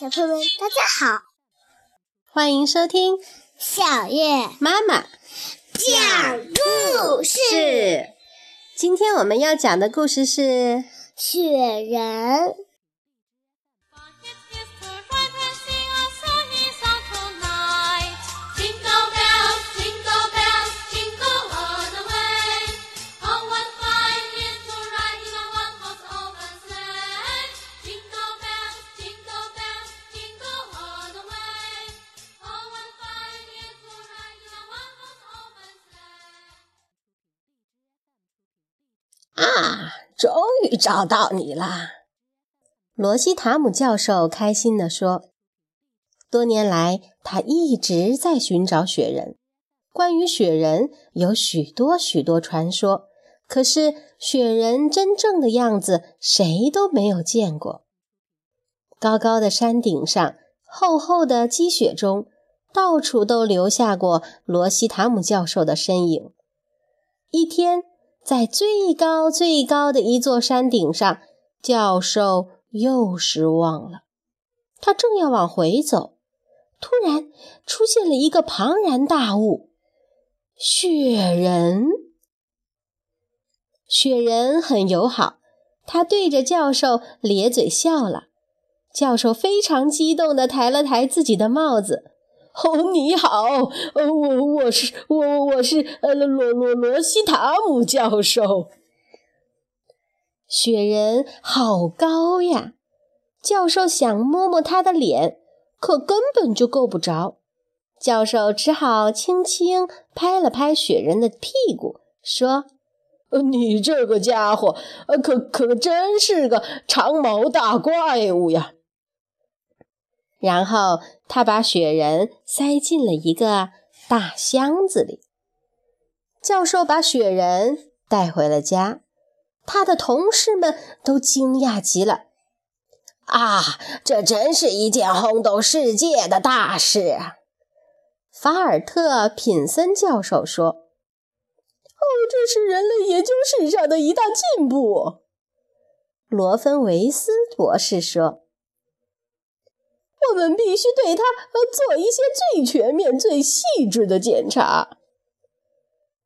小朋友们，大家好，欢迎收听小月妈妈讲故事。今天我们要讲的故事是雪人。啊，终于找到你了！罗西塔姆教授开心地说。多年来，他一直在寻找雪人。关于雪人，有许多许多传说，可是雪人真正的样子，谁都没有见过。高高的山顶上，厚厚的积雪中，到处都留下过罗西塔姆教授的身影。一天。在最高最高的一座山顶上，教授又失望了。他正要往回走，突然出现了一个庞然大物——雪人。雪人很友好，他对着教授咧嘴笑了。教授非常激动地抬了抬自己的帽子。哦，你好，呃，我我是我我是呃罗罗罗西塔姆教授。雪人好高呀，教授想摸摸他的脸，可根本就够不着。教授只好轻轻拍了拍雪人的屁股，说：“呃，你这个家伙，呃，可可真是个长毛大怪物呀。”然后他把雪人塞进了一个大箱子里。教授把雪人带回了家，他的同事们都惊讶极了。啊，这真是一件轰动世界的大事啊！法尔特·品森教授说：“哦，这是人类研究史上的一大进步。”罗芬维斯博士说。我们必须对它做一些最全面、最细致的检查。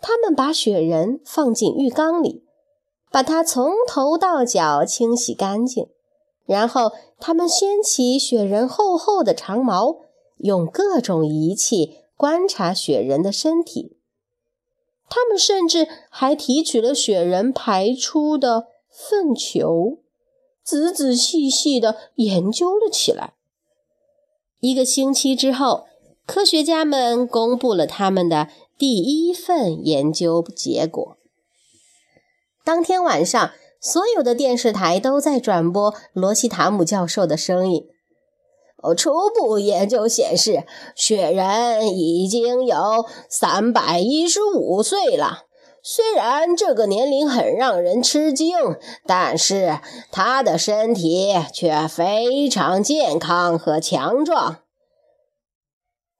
他们把雪人放进浴缸里，把它从头到脚清洗干净，然后他们掀起雪人厚厚的长毛，用各种仪器观察雪人的身体。他们甚至还提取了雪人排出的粪球，仔仔细细地研究了起来。一个星期之后，科学家们公布了他们的第一份研究结果。当天晚上，所有的电视台都在转播罗西塔姆教授的声音。哦，初步研究显示，雪人已经有三百一十五岁了。虽然这个年龄很让人吃惊，但是他的身体却非常健康和强壮。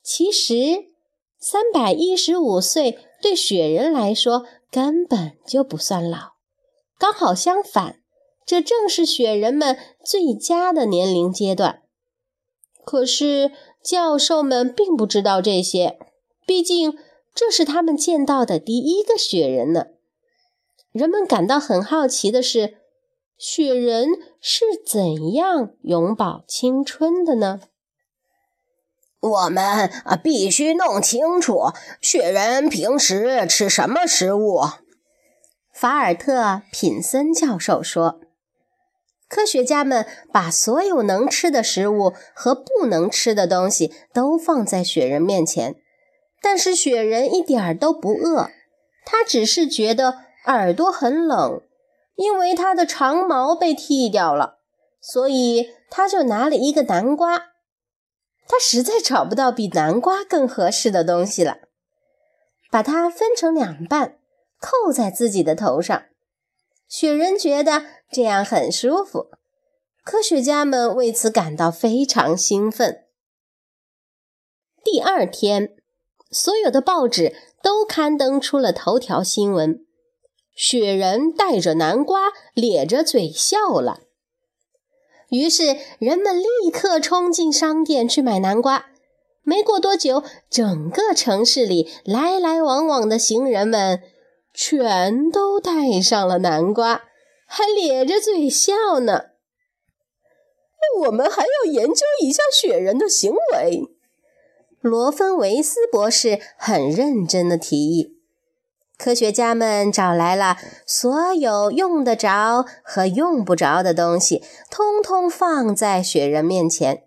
其实，三百一十五岁对雪人来说根本就不算老，刚好相反，这正是雪人们最佳的年龄阶段。可是，教授们并不知道这些，毕竟。这是他们见到的第一个雪人呢。人们感到很好奇的是，雪人是怎样永葆青春的呢？我们啊，必须弄清楚雪人平时吃什么食物。法尔特·品森教授说：“科学家们把所有能吃的食物和不能吃的东西都放在雪人面前。”但是雪人一点儿都不饿，他只是觉得耳朵很冷，因为他的长毛被剃掉了，所以他就拿了一个南瓜。他实在找不到比南瓜更合适的东西了，把它分成两半，扣在自己的头上。雪人觉得这样很舒服，科学家们为此感到非常兴奋。第二天。所有的报纸都刊登出了头条新闻：雪人带着南瓜咧着嘴笑了。于是人们立刻冲进商店去买南瓜。没过多久，整个城市里来来往往的行人们全都带上了南瓜，还咧着嘴笑呢。我们还要研究一下雪人的行为。罗芬维斯博士很认真的提议。科学家们找来了所有用得着和用不着的东西，通通放在雪人面前。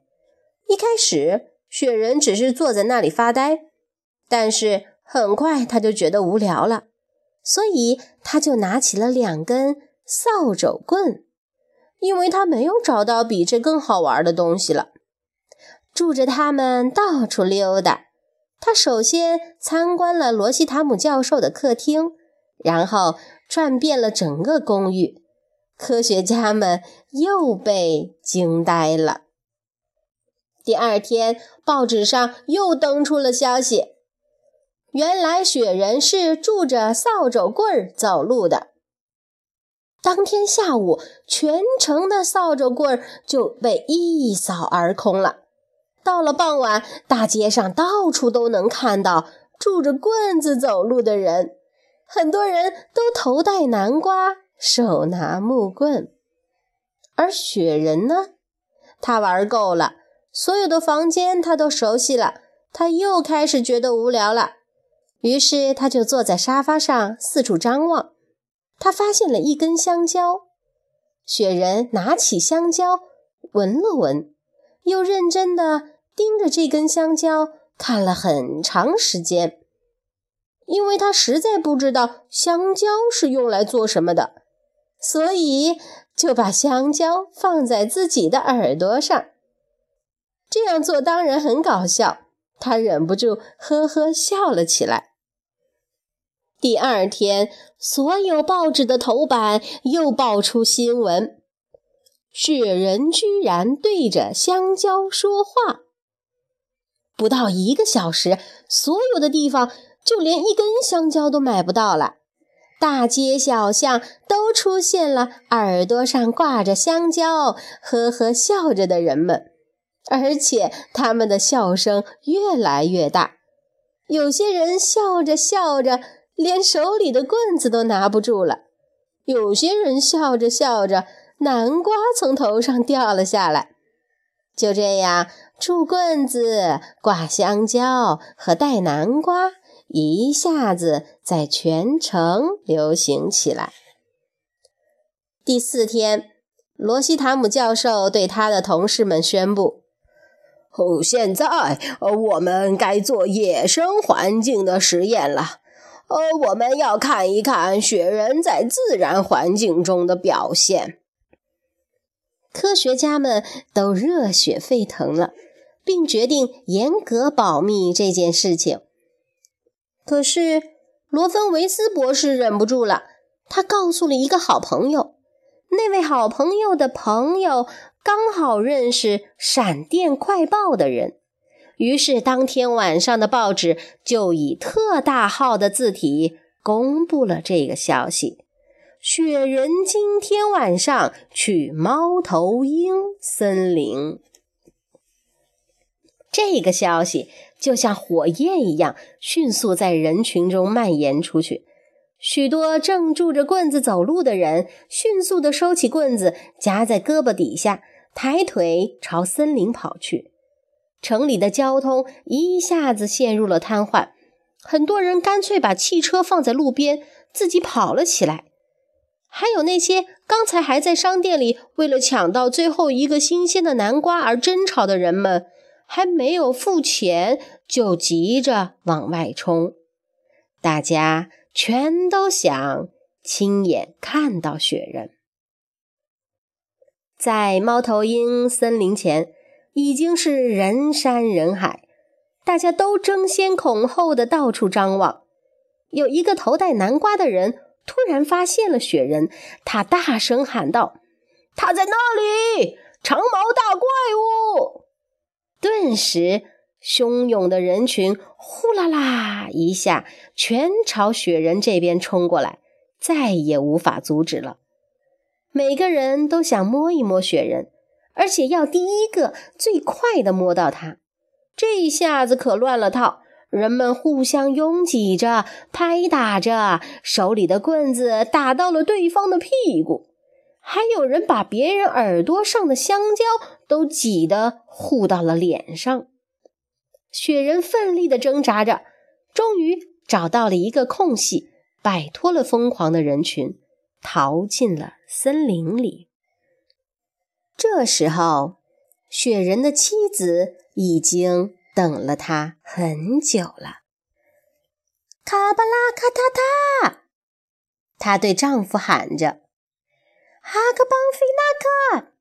一开始，雪人只是坐在那里发呆，但是很快他就觉得无聊了，所以他就拿起了两根扫帚棍，因为他没有找到比这更好玩的东西了。住着他们到处溜达。他首先参观了罗西塔姆教授的客厅，然后转遍了整个公寓。科学家们又被惊呆了。第二天，报纸上又登出了消息：原来雪人是拄着扫帚棍儿走路的。当天下午，全城的扫帚棍儿就被一扫而空了。到了傍晚，大街上到处都能看到拄着棍子走路的人，很多人都头戴南瓜，手拿木棍。而雪人呢？他玩够了。所有的房间他都熟悉了，他又开始觉得无聊了。于是他就坐在沙发上四处张望。他发现了一根香蕉，雪人拿起香蕉闻了闻，又认真地盯着这根香蕉看了很长时间，因为他实在不知道香蕉是用来做什么的，所以就把香蕉放在自己的耳朵上。这样做当然很搞笑，他忍不住呵呵笑了起来。第二天，所有报纸的头版又爆出新闻：雪人居然对着香蕉说话。不到一个小时，所有的地方就连一根香蕉都买不到了，大街小巷都出现了耳朵上挂着香蕉、呵呵笑着的人们。而且他们的笑声越来越大，有些人笑着笑着，连手里的棍子都拿不住了；有些人笑着笑着，南瓜从头上掉了下来。就这样，拄棍子、挂香蕉和带南瓜一下子在全城流行起来。第四天，罗西塔姆教授对他的同事们宣布。哦，现在，呃，我们该做野生环境的实验了。呃，我们要看一看雪人在自然环境中的表现。科学家们都热血沸腾了，并决定严格保密这件事情。可是，罗芬维斯博士忍不住了，他告诉了一个好朋友，那位好朋友的朋友。刚好认识《闪电快报》的人，于是当天晚上的报纸就以特大号的字体公布了这个消息：雪人今天晚上去猫头鹰森林。这个消息就像火焰一样，迅速在人群中蔓延出去。许多正拄着棍子走路的人迅速地收起棍子，夹在胳膊底下。抬腿朝森林跑去，城里的交通一下子陷入了瘫痪，很多人干脆把汽车放在路边，自己跑了起来。还有那些刚才还在商店里为了抢到最后一个新鲜的南瓜而争吵的人们，还没有付钱就急着往外冲。大家全都想亲眼看到雪人。在猫头鹰森林前，已经是人山人海，大家都争先恐后的到处张望。有一个头戴南瓜的人突然发现了雪人，他大声喊道：“他在那里！长毛大怪物！”顿时，汹涌的人群呼啦啦一下全朝雪人这边冲过来，再也无法阻止了。每个人都想摸一摸雪人，而且要第一个最快的摸到它。这一下子可乱了套，人们互相拥挤着，拍打着，手里的棍子打到了对方的屁股，还有人把别人耳朵上的香蕉都挤得糊到了脸上。雪人奋力地挣扎着，终于找到了一个空隙，摆脱了疯狂的人群，逃进了森林里。这时候，雪人的妻子已经等了他很久了。卡巴拉卡塔塔，她对丈夫喊着：“哈克邦菲纳克。”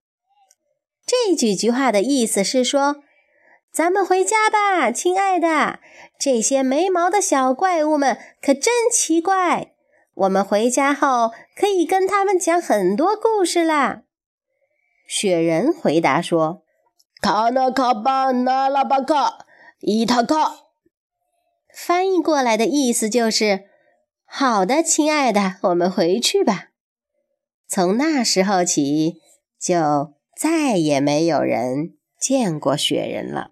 这几句话的意思是说：“咱们回家吧，亲爱的。这些没毛的小怪物们可真奇怪。我们回家后可以跟他们讲很多故事啦。”雪人回答说：“卡纳卡巴纳拉巴卡伊塔卡。”翻译过来的意思就是：“好的，亲爱的，我们回去吧。”从那时候起，就再也没有人见过雪人了。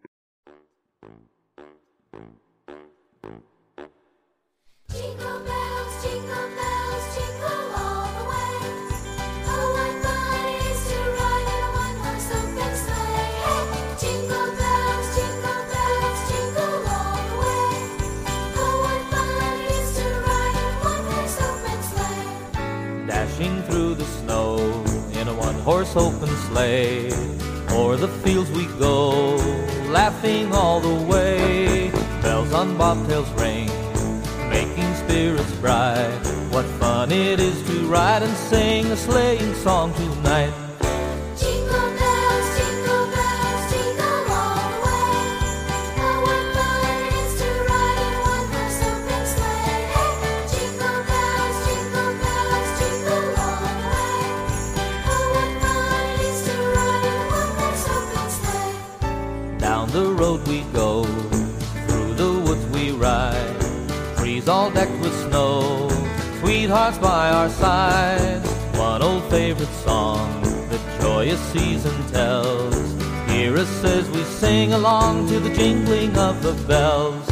Horse open sleigh. O'er the fields we go, laughing all the way. Bells on bobtails ring, making spirits bright. What fun it is to ride and sing a sleighing song tonight. We go, through the woods we ride. Trees all decked with snow, sweethearts by our side. One old favorite song the joyous season tells. Hear us as we sing along to the jingling of the bells.